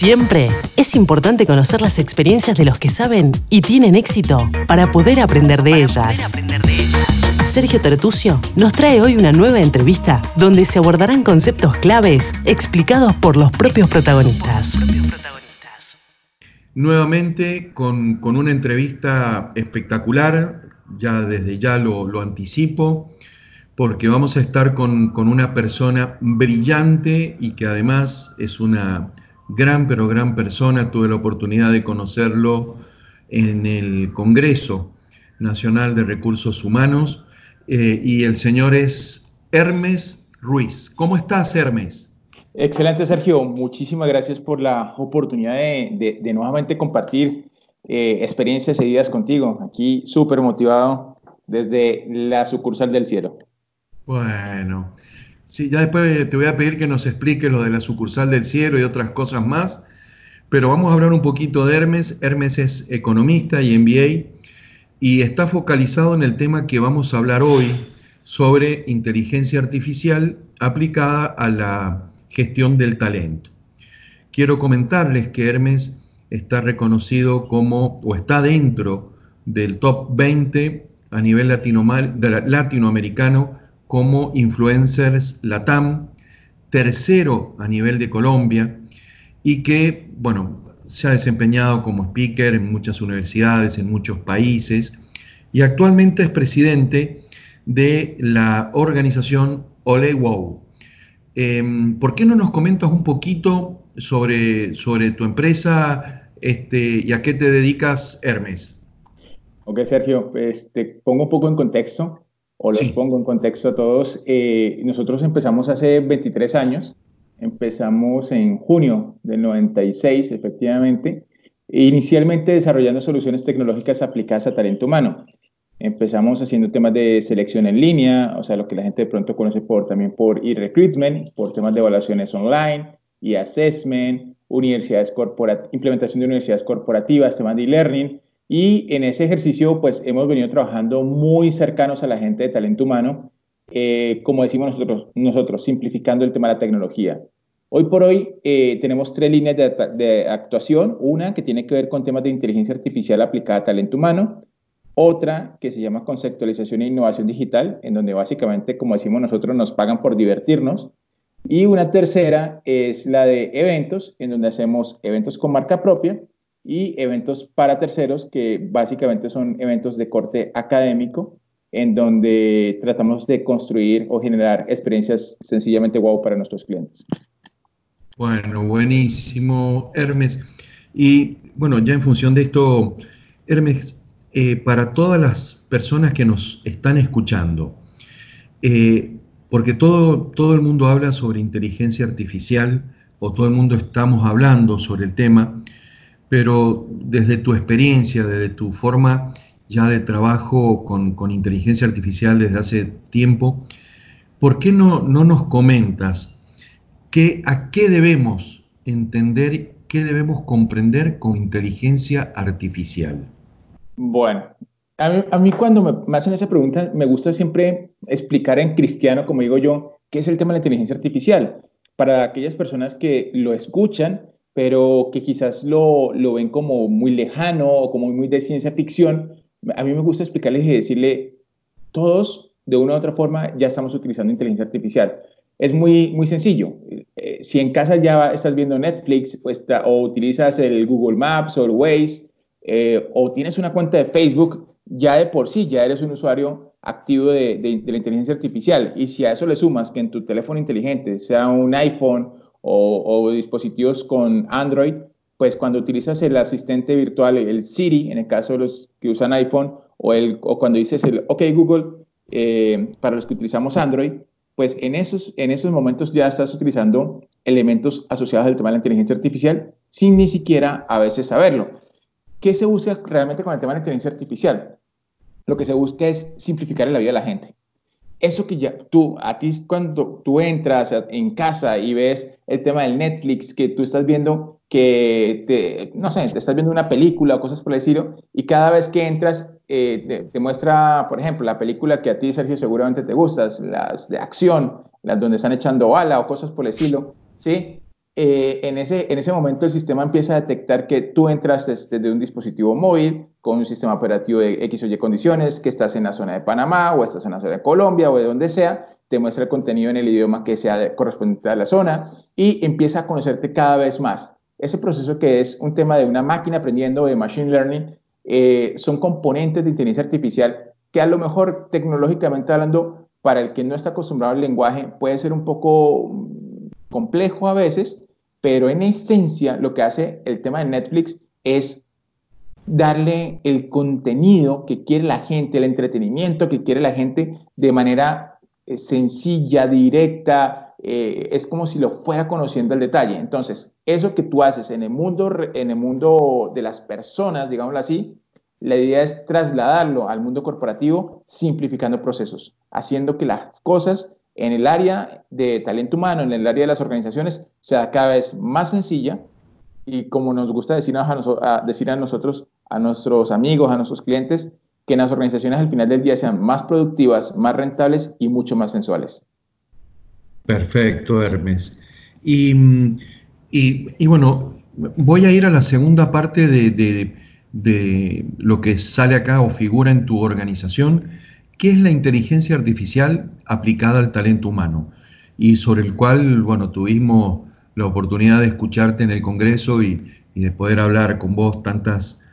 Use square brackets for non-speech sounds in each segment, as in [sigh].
Siempre es importante conocer las experiencias de los que saben y tienen éxito para poder aprender de, ellas. Sergio Tertucio nos trae hoy una nueva entrevista donde se abordarán conceptos claves explicados por los propios protagonistas. Nuevamente con, una entrevista espectacular, ya desde ya lo, anticipo, porque vamos a estar con, con una persona brillante y que además es una gran, pero gran persona. Tuve la oportunidad de conocerlo en el Congreso Nacional de Recursos Humanos eh, y el señor es Hermes Ruiz. ¿Cómo estás, Hermes? Excelente, Sergio. Muchísimas gracias por la oportunidad de, nuevamente compartir eh, experiencias y ideas contigo. Aquí súper motivado desde la sucursal del cielo. Bueno, Sí, ya después te voy a pedir que nos expliques lo de la sucursal del cielo y otras cosas más, pero vamos a hablar un poquito de Hermes. Hermes es economista y MBA y está focalizado en el tema que vamos a hablar hoy sobre inteligencia artificial aplicada a la gestión del talento. Quiero comentarles que Hermes está reconocido como o está dentro del top 20 a nivel latinoamericano como influencers Latam, tercero a nivel de Colombia y que, bueno, se ha desempeñado como speaker en muchas universidades, en muchos países y actualmente es presidente de la organización Ole Wow. Em, ¿Por qué no nos comentas un poquito sobre, sobre tu empresa este, y a qué te dedicas, Hermes? Ok, Sergio, pues te pongo un poco en contexto o los pongo en contexto a todos. Eh, nosotros empezamos hace 23 años, empezamos en junio del 96, efectivamente, inicialmente desarrollando soluciones tecnológicas aplicadas a talento humano. Empezamos haciendo temas de selección en línea, o sea, lo que la gente de pronto conoce por, también por e-recruitment, por temas de evaluaciones online, y assessment universidades implementación de universidades corporativas, temas de e-learning, y en ese ejercicio, pues hemos venido trabajando muy cercanos a la gente de talento humano, eh, como decimos nosotros, nosotros, simplificando el tema de la tecnología. Hoy por hoy eh, tenemos tres líneas de, de, actuación. Una que tiene que ver con temas de inteligencia artificial aplicada a talento humano. Otra que se llama conceptualización e innovación digital, en donde básicamente, como decimos nosotros, nos pagan por divertirnos. Y una tercera es la de eventos, en donde hacemos eventos con marca propia y eventos para terceros, que básicamente son eventos de corte académico, en donde tratamos de construir o generar experiencias sencillamente wow para nuestros clientes. Bueno, buenísimo, Hermes. Y bueno, ya en función de esto, Hermes, eh, para todas las personas que nos están escuchando, eh, porque todo, todo el mundo habla sobre inteligencia artificial o todo el mundo estamos hablando sobre el tema, pero desde tu experiencia, desde tu forma ya de trabajo con, inteligencia artificial desde hace tiempo, ¿por qué no, no nos comentas a qué debemos entender, qué debemos comprender con inteligencia artificial? Bueno, a mí, cuando me, hacen esa pregunta me gusta siempre explicar en cristiano, como digo yo, qué es el tema de la inteligencia artificial. Para aquellas personas que lo escuchan, pero que quizás lo, lo ven como muy lejano o como muy de ciencia ficción, a mí me gusta explicarles y decirle, todos de una u otra forma ya estamos utilizando inteligencia artificial. Es muy, muy sencillo. Eh, si en casa ya estás viendo Netflix pues, o utilizas el Google Maps o el Waze eh, o tienes una cuenta de Facebook, ya de por sí ya eres un usuario activo de, de, de la inteligencia artificial. Y si a eso le sumas que en tu teléfono inteligente, sea un iPhone o, dispositivos con Android, pues cuando utilizas el asistente virtual, el Siri, en el caso de los que usan iPhone, o, el, o cuando dices el OK Google, eh, para los que utilizamos Android, pues en esos, en esos momentos ya estás utilizando elementos asociados al tema de la inteligencia artificial sin ni siquiera a veces saberlo. ¿Qué se busca realmente con el tema de la inteligencia artificial? Lo que se busca es simplificar la vida de la gente eso que ya tú, a ti cuando tú entras en casa y ves el tema del Netflix, que tú estás viendo que, te, no sé, te estás viendo una película o cosas por el estilo, y cada vez que entras eh, te, muestra, por ejemplo, la película que a ti, Sergio, seguramente te gustas, las de acción, las donde están echando bala o cosas por el estilo, ¿sí? eh, en, ese, en ese momento el sistema empieza a detectar que tú entras desde, un dispositivo móvil con un sistema operativo de X o Y condiciones, que estás en la zona de Panamá o estás en la zona de Colombia o de donde sea, te muestra el contenido en el idioma que sea correspondiente a la zona y empieza a conocerte cada vez más. Ese proceso que es un tema de una máquina aprendiendo de machine learning, eh, son componentes de inteligencia artificial que a lo mejor tecnológicamente hablando, para el que no está acostumbrado al lenguaje, puede ser un poco complejo a veces, pero en esencia lo que hace el tema de Netflix es darle el contenido que quiere la gente, el entretenimiento que quiere la gente de manera eh, sencilla, directa, eh, es como si lo fuera conociendo el detalle. Entonces, eso que tú haces en el mundo, en el mundo de las personas, digámoslo así, la idea es trasladarlo al mundo corporativo simplificando procesos, haciendo que las cosas en el área de talento humano, en el área de las organizaciones, sea cada vez más sencilla y como nos gusta decir a, decir a nosotros, a nuestros amigos, a nuestros clientes, que las organizaciones al final del día sean más productivas, más rentables y mucho más sensuales. Perfecto, Hermes. Y, y, bueno, voy a ir a la segunda parte de, de lo que sale acá o figura en tu organización, ¿Qué es la inteligencia artificial aplicada al talento humano? Y sobre el cual, bueno, tuvimos la oportunidad de escucharte en el Congreso y, de poder hablar con vos tantas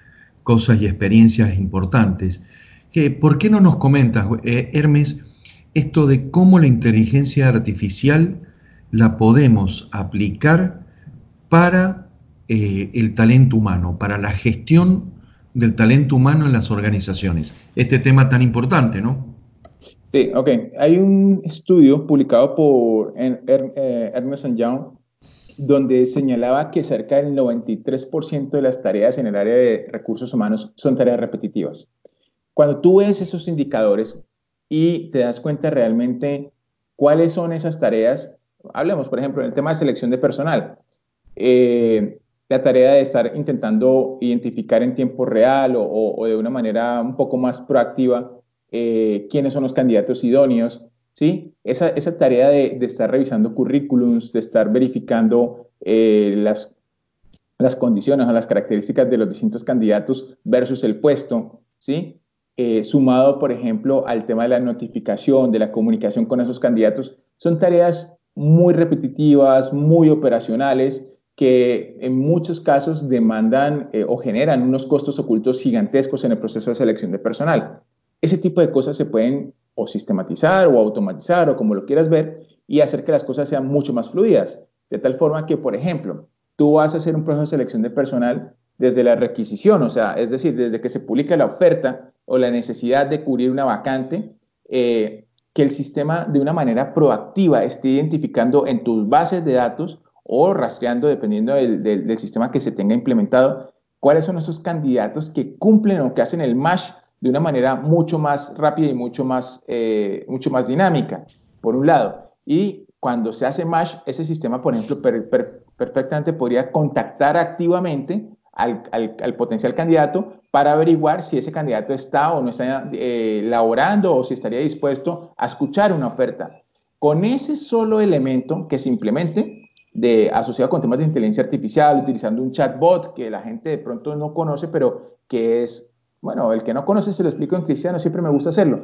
cosas y experiencias importantes. ¿Por qué no nos comentas, eh, Hermes, esto de cómo la inteligencia artificial la podemos aplicar para eh, el talento humano, para la gestión del talento humano en las organizaciones. Este tema tan importante, ¿no? Sí, ok. Hay un estudio publicado por eh, Ernest Young donde señalaba que cerca del 93% de las tareas en el área de recursos humanos son tareas repetitivas. Cuando tú ves esos indicadores y te das cuenta realmente cuáles son esas tareas, hablemos, por ejemplo, en el tema de selección de personal. Eh, la tarea de estar intentando identificar en tiempo real o, de una manera un poco más proactiva eh, quiénes son los candidatos idóneos, ¿sí? Esa, tarea de, estar revisando currículums, de estar verificando eh, las, las condiciones o las características de los distintos candidatos versus el puesto, ¿sí? Eh, sumado, por ejemplo, al tema de la notificación, de la comunicación con esos candidatos, son tareas muy repetitivas, muy operacionales, que en muchos casos demandan eh, o generan unos costos ocultos gigantescos en el proceso de selección de personal. Ese tipo de cosas se pueden o sistematizar o automatizar o como lo quieras ver y hacer que las cosas sean mucho más fluidas. De tal forma que, por ejemplo, tú vas a hacer un proceso de selección de personal desde la requisición, o sea, es decir, desde que se publica la oferta o la necesidad de cubrir una vacante, eh, que el sistema de una manera proactiva esté identificando en tus bases de datos o rastreando, dependiendo del, sistema que se tenga implementado, cuáles son esos candidatos que cumplen o que hacen el match de una manera mucho más rápida y mucho más, eh, mucho más dinámica, por un lado. Y cuando se hace match, ese sistema, por ejemplo, perfectamente podría contactar activamente al, al, potencial candidato para averiguar si ese candidato está o no está eh, laborando o si estaría dispuesto a escuchar una oferta. Con ese solo elemento que se implemente, de, asociado con temas de inteligencia artificial, utilizando un chatbot que la gente de pronto no conoce, pero que es, bueno, el que no conoce se lo explico en cristiano, siempre me gusta hacerlo.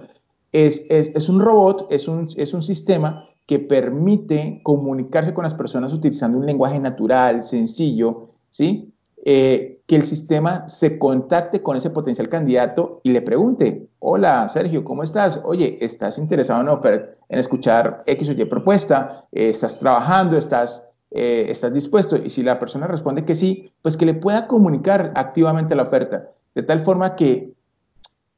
Es, es, es un robot, es un, es un sistema que permite comunicarse con las personas utilizando un lenguaje natural, sencillo, ¿sí? Eh, que el sistema se contacte con ese potencial candidato y le pregunte, hola Sergio, ¿cómo estás? Oye, ¿estás interesado en, en escuchar X o Y propuesta? ¿Estás trabajando? ¿Estás eh, ¿estás dispuesto? Y si la persona responde que sí, pues que le pueda comunicar activamente la oferta, de tal forma que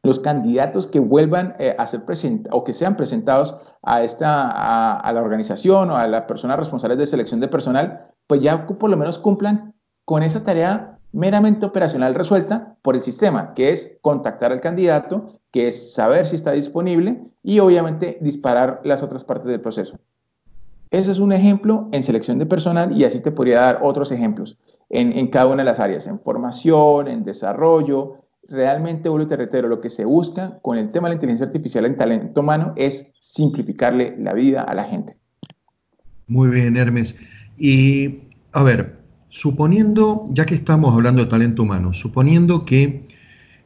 los candidatos que vuelvan eh, a ser presentados o que sean presentados a, esta, a, la organización o a las personas responsables de selección de personal, pues ya por lo menos cumplan con esa tarea meramente operacional resuelta por el sistema, que es contactar al candidato, que es saber si está disponible y obviamente disparar las otras partes del proceso. Ese es un ejemplo en selección de personal y así te podría dar otros ejemplos en, cada una de las áreas, en formación, en desarrollo. Realmente, vuelvo y lo que se busca con el tema de la inteligencia artificial en talento humano es simplificarle la vida a la gente. Muy bien, Hermes. Y a ver, suponiendo, ya que estamos hablando de talento humano, suponiendo que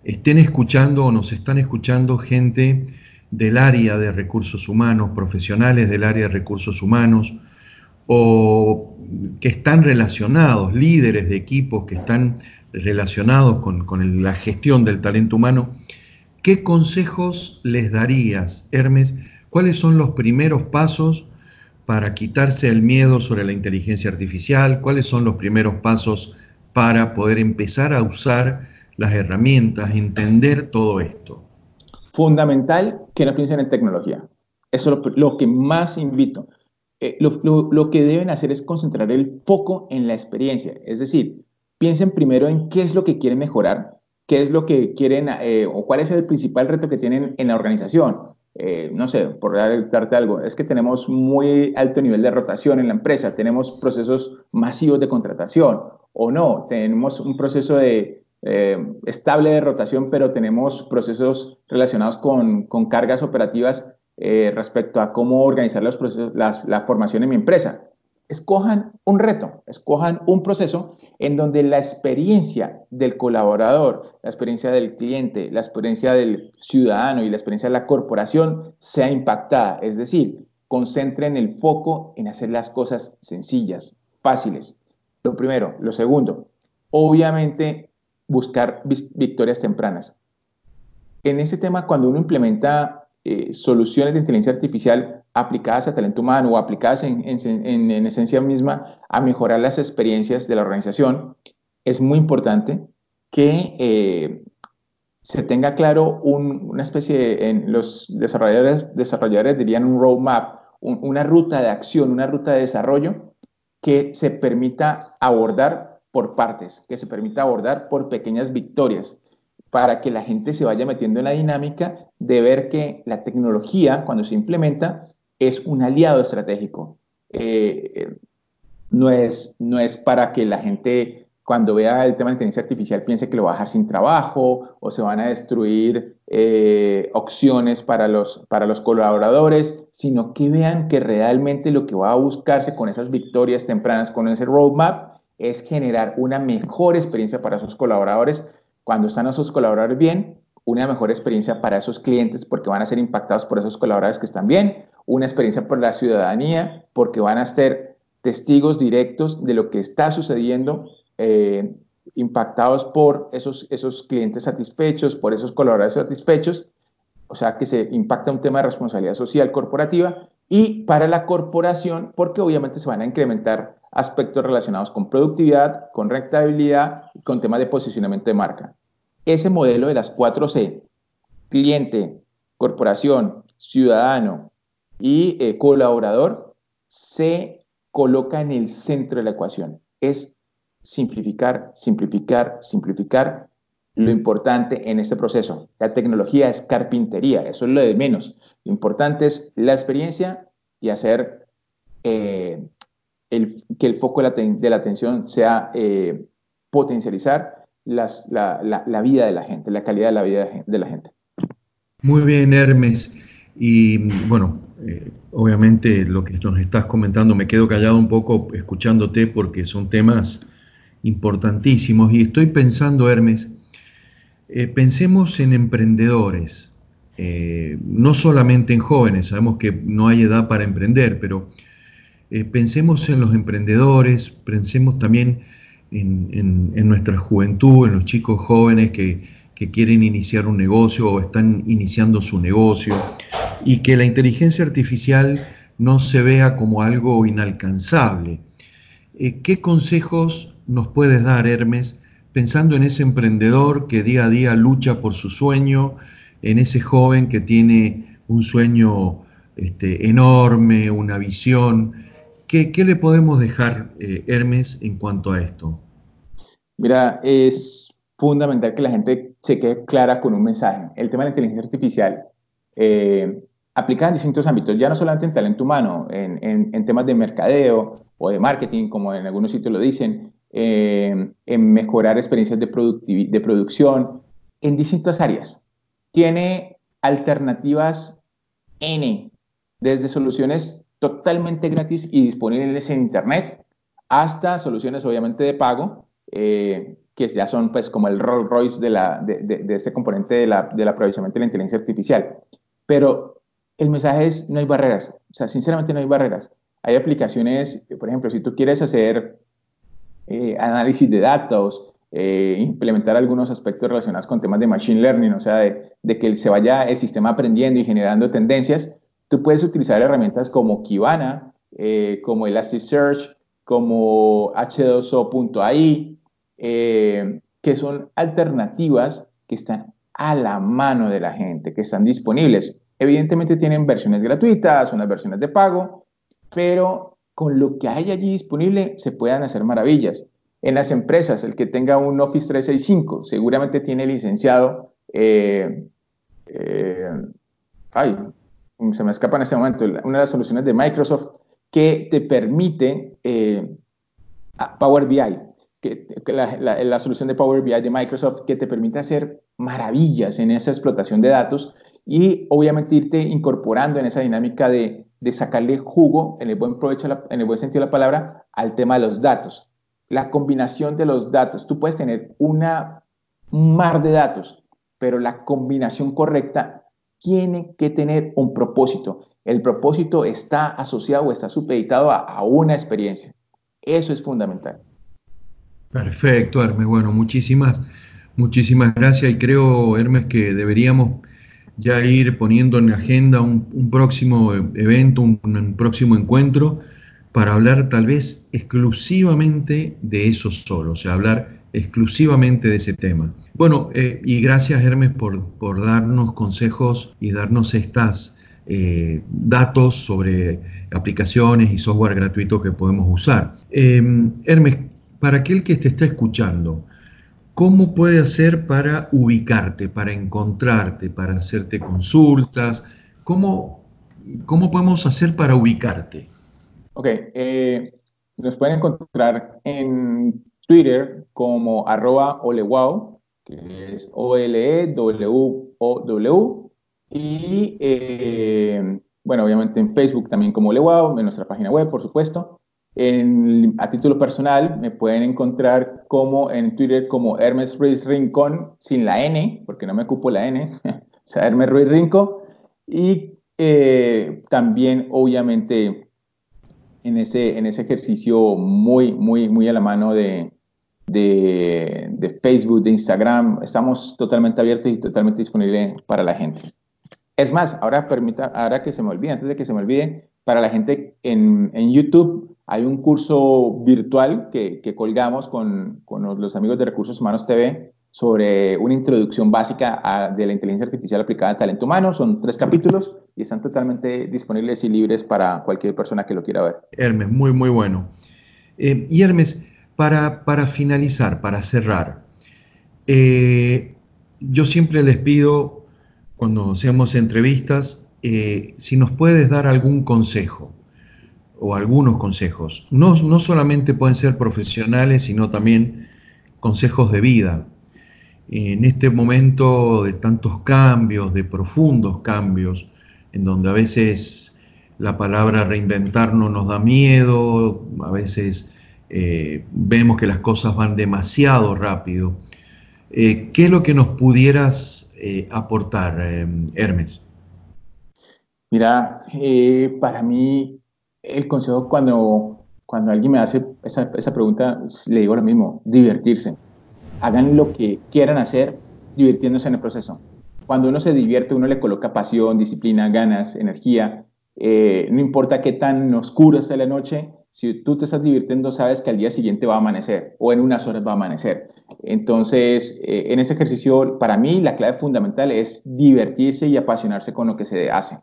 estén escuchando o nos están escuchando gente del área de recursos humanos, profesionales del área de recursos humanos, o que están relacionados, líderes de equipos que están relacionados con, con la gestión del talento humano, ¿qué consejos les darías, Hermes? ¿Cuáles son los primeros pasos para quitarse el miedo sobre la inteligencia artificial? ¿Cuáles son los primeros pasos para poder empezar a usar las herramientas, entender todo esto? Fundamental que no piensen en tecnología. Eso es lo, que más invito. Eh, lo, que deben hacer es concentrar el foco en la experiencia. Es decir, piensen primero en qué es lo que quieren mejorar, qué es lo que quieren eh, o cuál es el principal reto que tienen en la organización. Eh, no sé, por darte algo, es que tenemos muy alto nivel de rotación en la empresa, tenemos procesos masivos de contratación o no, tenemos un proceso de, eh, estable de rotación, pero tenemos procesos relacionados con, cargas operativas eh, respecto a cómo organizar los procesos, la formación en mi empresa escojan un reto, escojan un proceso en donde la experiencia del colaborador, la experiencia del cliente, la experiencia del ciudadano y la experiencia de la corporación sea impactada. Es decir, concentren el foco en hacer las cosas sencillas, fáciles. Lo primero. Lo segundo, obviamente buscar victorias tempranas. En ese tema, cuando uno implementa eh, soluciones de inteligencia artificial, aplicadas a talento humano o aplicadas en, esencia misma a mejorar las experiencias de la organización, es muy importante que eh, se tenga claro una especie, de, en los desarrolladores, desarrolladores dirían un roadmap, una ruta de acción, una ruta de desarrollo que se permita abordar por partes, que se permita abordar por pequeñas victorias, para que la gente se vaya metiendo en la dinámica de ver que la tecnología, cuando se implementa, es un aliado estratégico. Eh, no, es, no es para que la gente cuando vea el tema de inteligencia artificial piense que lo va a dejar sin trabajo o se van a destruir eh, opciones para los, para los colaboradores, sino que vean que realmente lo que va a buscarse con esas victorias tempranas, con ese roadmap, es generar una mejor experiencia para sus colaboradores. Cuando están esos colaboradores bien, una mejor experiencia para esos clientes porque van a ser impactados por esos colaboradores que están bien, una experiencia por la ciudadanía porque van a ser testigos directos de lo que está sucediendo, eh, impactados por esos, esos clientes satisfechos, por esos colaboradores satisfechos, o sea que se impacta un tema de responsabilidad social corporativa y para la corporación porque obviamente se van a incrementar aspectos relacionados con productividad, con rentabilidad con temas de posicionamiento de marca ese modelo de las 4C, cliente, corporación, ciudadano y eh, colaborador, se coloca en el centro de la ecuación. Es simplificar, simplificar, simplificar lo importante en este proceso. La tecnología es carpintería, eso es lo de menos. Lo importante es la experiencia y hacer eh, que el foco de la, atención sea eh, potencializar la, vida de la gente, la calidad de la vida de la gente. Muy bien, Hermes. Y bueno, eh, obviamente lo que nos estás comentando, me quedo callado un poco escuchándote porque son temas importantísimos. Y estoy pensando, Hermes, eh, pensemos en emprendedores, eh, no solamente en jóvenes, sabemos que no hay edad para emprender, pero pensemos en los emprendedores, pensemos también en, nuestra juventud, en los chicos jóvenes que, quieren iniciar un negocio o están iniciando su negocio y que la inteligencia artificial no se vea como algo inalcanzable. Eh, ¿Qué consejos nos puedes dar, Hermes, pensando en ese emprendedor que día a día lucha por su sueño, en ese joven que tiene un sueño este, enorme, una visión? ¿Qué, le podemos dejar, eh, Hermes, en cuanto a esto? Mira, es fundamental que la gente se quede clara con un mensaje. El tema de la inteligencia artificial eh, aplica en distintos ámbitos, ya no solamente en talento humano, en, temas de mercadeo o de marketing, como en algunos sitios lo dicen, eh, en mejorar experiencias de, de producción, en distintas áreas. Tiene alternativas N, desde soluciones totalmente gratis y disponibles en Internet hasta soluciones obviamente de pago, eh, que ya son pues como el Rolls Royce de, la, de, este componente de la, del aprovechamiento de la inteligencia artificial. Pero el mensaje es, no hay barreras, o sea, sinceramente no hay barreras. Hay aplicaciones, por ejemplo, si tú quieres hacer eh, análisis de datos, eh, implementar algunos aspectos relacionados con temas de machine learning, o sea, de, de, que se vaya el sistema aprendiendo y generando tendencias, tú puedes utilizar herramientas como Kibana, eh, como Elasticsearch, como H2O.ai, eh, que son alternativas que están a la mano de la gente, que están disponibles. Evidentemente tienen versiones gratuitas, unas versiones de pago, pero con lo que hay allí disponible se puedan hacer maravillas. En las empresas, el que tenga un Office 365 seguramente tiene licenciado, eh, ay, se me escapa en este momento, una de las soluciones de Microsoft que te permite Power BI, que, la, solución de Power BI de Microsoft que te permite hacer maravillas en esa explotación de datos y obviamente irte incorporando en esa dinámica de, sacarle jugo, en el buen provecho, en el buen sentido de la palabra, al tema de los datos. La combinación de los datos. Tú puedes tener una, un mar de datos, pero la combinación correcta tiene que tener un propósito. El propósito está asociado o está supeditado a una experiencia. Eso es fundamental. Perfecto, Hermes. Bueno, muchísimas, muchísimas gracias y creo, Hermes, que deberíamos ya ir poniendo en agenda un, próximo evento, un, próximo encuentro para hablar tal vez exclusivamente de eso solo, o sea, hablar exclusivamente de ese tema. Bueno, eh, y gracias Hermes por, darnos consejos y darnos estas eh, datos sobre aplicaciones y software gratuito que podemos usar. Eh, Hermes, para aquel que te está escuchando, ¿cómo puede hacer para ubicarte, para encontrarte, para hacerte consultas? ¿Cómo, cómo podemos hacer para ubicarte? Ok, eh, nos pueden encontrar en Twitter como arroba olewow, que es O-L-E-W-O-W, y eh, bueno, obviamente en Facebook también como olewow, en nuestra página web, por supuesto a título personal, me pueden encontrar como en Twitter como Hermes Ruiz Rincón, sin la N, porque no me ocupo la N, [laughs] o sea, Hermes Ruiz Rincón. Y eh, también, obviamente, en ese, en ese ejercicio muy, muy, muy a la mano de, de, Facebook, de Instagram, estamos totalmente abiertos y totalmente disponibles para la gente. Es más, ahora, permita, ahora que se me olvide, antes de que se me olvide, para la gente en, en YouTube, hay un curso virtual que, colgamos con, los amigos de Recursos Humanos TV sobre una introducción básica de la inteligencia artificial aplicada al talento humano. Son tres capítulos y están totalmente disponibles y libres para cualquier persona que lo quiera ver. Hermes, muy, muy bueno. Eh, y Hermes, para, para, finalizar, para cerrar, eh, yo siempre les pido, cuando hacemos entrevistas, eh, si nos puedes dar algún consejo o algunos consejos. No, no solamente pueden ser profesionales, sino también consejos de vida. En este momento de tantos cambios, de profundos cambios, en donde a veces la palabra reinventarnos nos da miedo, a veces eh, vemos que las cosas van demasiado rápido. Eh, ¿Qué es lo que nos pudieras eh, aportar, Hermes? Mira, para mí el consejo cuando, cuando alguien me hace esa, pregunta, le digo lo mismo, divertirse. Hagan lo que quieran hacer divirtiéndose en el proceso. Cuando uno se divierte, uno le coloca pasión, disciplina, ganas, energía. Eh, no importa qué tan oscuro esté la noche, si tú te estás divirtiendo, sabes que al día siguiente va a amanecer o en unas horas va a amanecer. Entonces, eh, en ese ejercicio, para mí, la clave fundamental es divertirse y apasionarse con lo que se hace.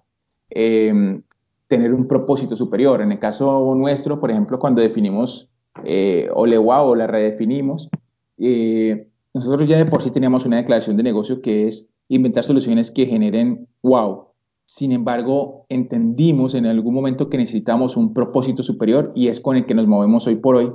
Eh, tener un propósito superior. En el caso nuestro, por ejemplo, cuando definimos eh, Olewa o la redefinimos, eh, nosotros ya de por sí teníamos una declaración de negocio que es inventar soluciones que generen wow. Sin embargo, entendimos en algún momento que necesitamos un propósito superior y es con el que nos movemos hoy por hoy,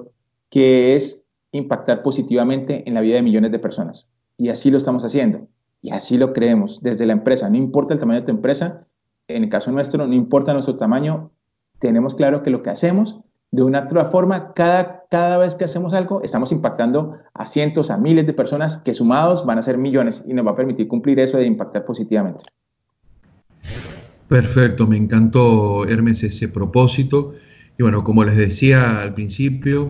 que es impactar positivamente en la vida de millones de personas. Y así lo estamos haciendo. Y así lo creemos desde la empresa. No importa el tamaño de tu empresa, en el caso nuestro, no importa nuestro tamaño, tenemos claro que lo que hacemos, de una otra forma, cada cada vez que hacemos algo, estamos impactando a cientos, a miles de personas que sumados van a ser millones y nos va a permitir cumplir eso de impactar positivamente. Perfecto, me encantó Hermes ese propósito. Y bueno, como les decía al principio,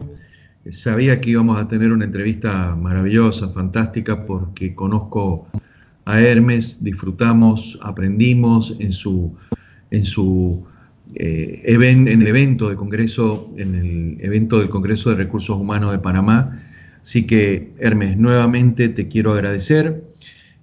sabía que íbamos a tener una entrevista maravillosa, fantástica, porque conozco a Hermes, disfrutamos, aprendimos en su, en su eh, en el evento del Congreso de Recursos Humanos de Panamá. Así que, Hermes, nuevamente te quiero agradecer.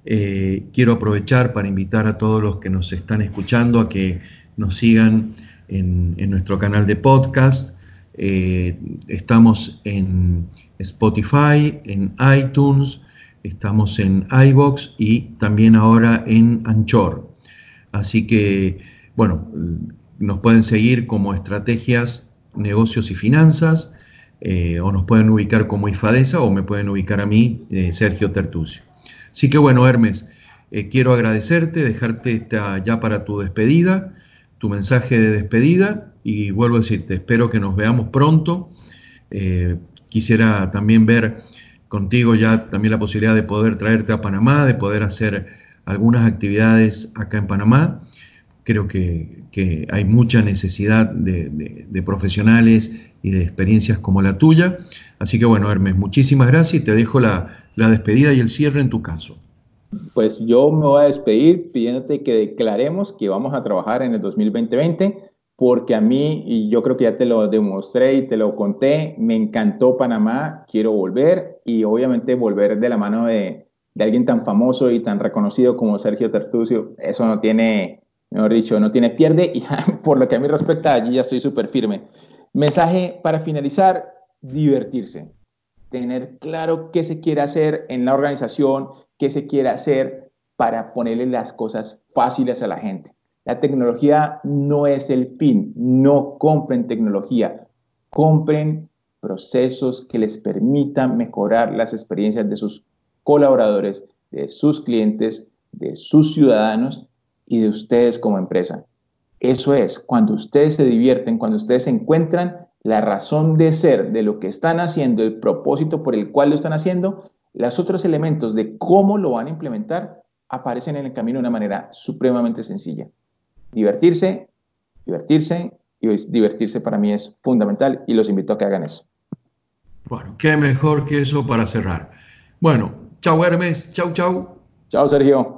Eh, quiero aprovechar para invitar a todos los que nos están escuchando a que nos sigan en, nuestro canal de podcast. Eh, estamos en Spotify, en iTunes, estamos en iBox y también ahora en Anchor. Así que, bueno, nos pueden seguir como estrategias, negocios y finanzas, eh, o nos pueden ubicar como IFADESA o me pueden ubicar a mí, eh, Sergio Tertucio. Así que bueno, Hermes, eh, quiero agradecerte, dejarte esta, ya para tu despedida, tu mensaje de despedida y vuelvo a decirte, espero que nos veamos pronto. quisiera también ver contigo ya también la posibilidad de poder traerte a Panamá, de poder hacer algunas actividades acá en Panamá creo que, hay mucha necesidad de, profesionales y de experiencias como la tuya. Así que bueno, Hermes, muchísimas gracias y te dejo la, despedida y el cierre en tu caso. Pues yo me voy a despedir pidiéndote que declaremos que vamos a trabajar en el 2020, porque a mí, y yo creo que ya te lo demostré y te lo conté, me encantó Panamá, quiero volver y obviamente volver de la mano de, de alguien tan famoso y tan reconocido como Sergio Tertucio. Eso no tiene mejor dicho, no tiene pierde y [laughs] por lo que a mí respecta, allí ya estoy súper firme. Mensaje para finalizar, divertirse. Tener claro qué se quiere hacer en la organización, qué se quiere hacer para ponerle las cosas fáciles a la gente. La tecnología no es el fin, no compren tecnología, compren procesos que les permitan mejorar las experiencias de sus colaboradores, de sus clientes, de sus ciudadanos y de ustedes como empresa. Eso es, cuando ustedes se divierten, cuando ustedes encuentran la razón de ser de lo que están haciendo, el propósito por el cual lo están haciendo, los otros elementos de cómo lo van a implementar aparecen en el camino de una manera supremamente sencilla. Divertirse, divertirse y divertirse para mí es fundamental y los invito a que hagan eso. Bueno, qué mejor que eso para cerrar. Bueno, chao Hermes, chao, chao. Chao Sergio.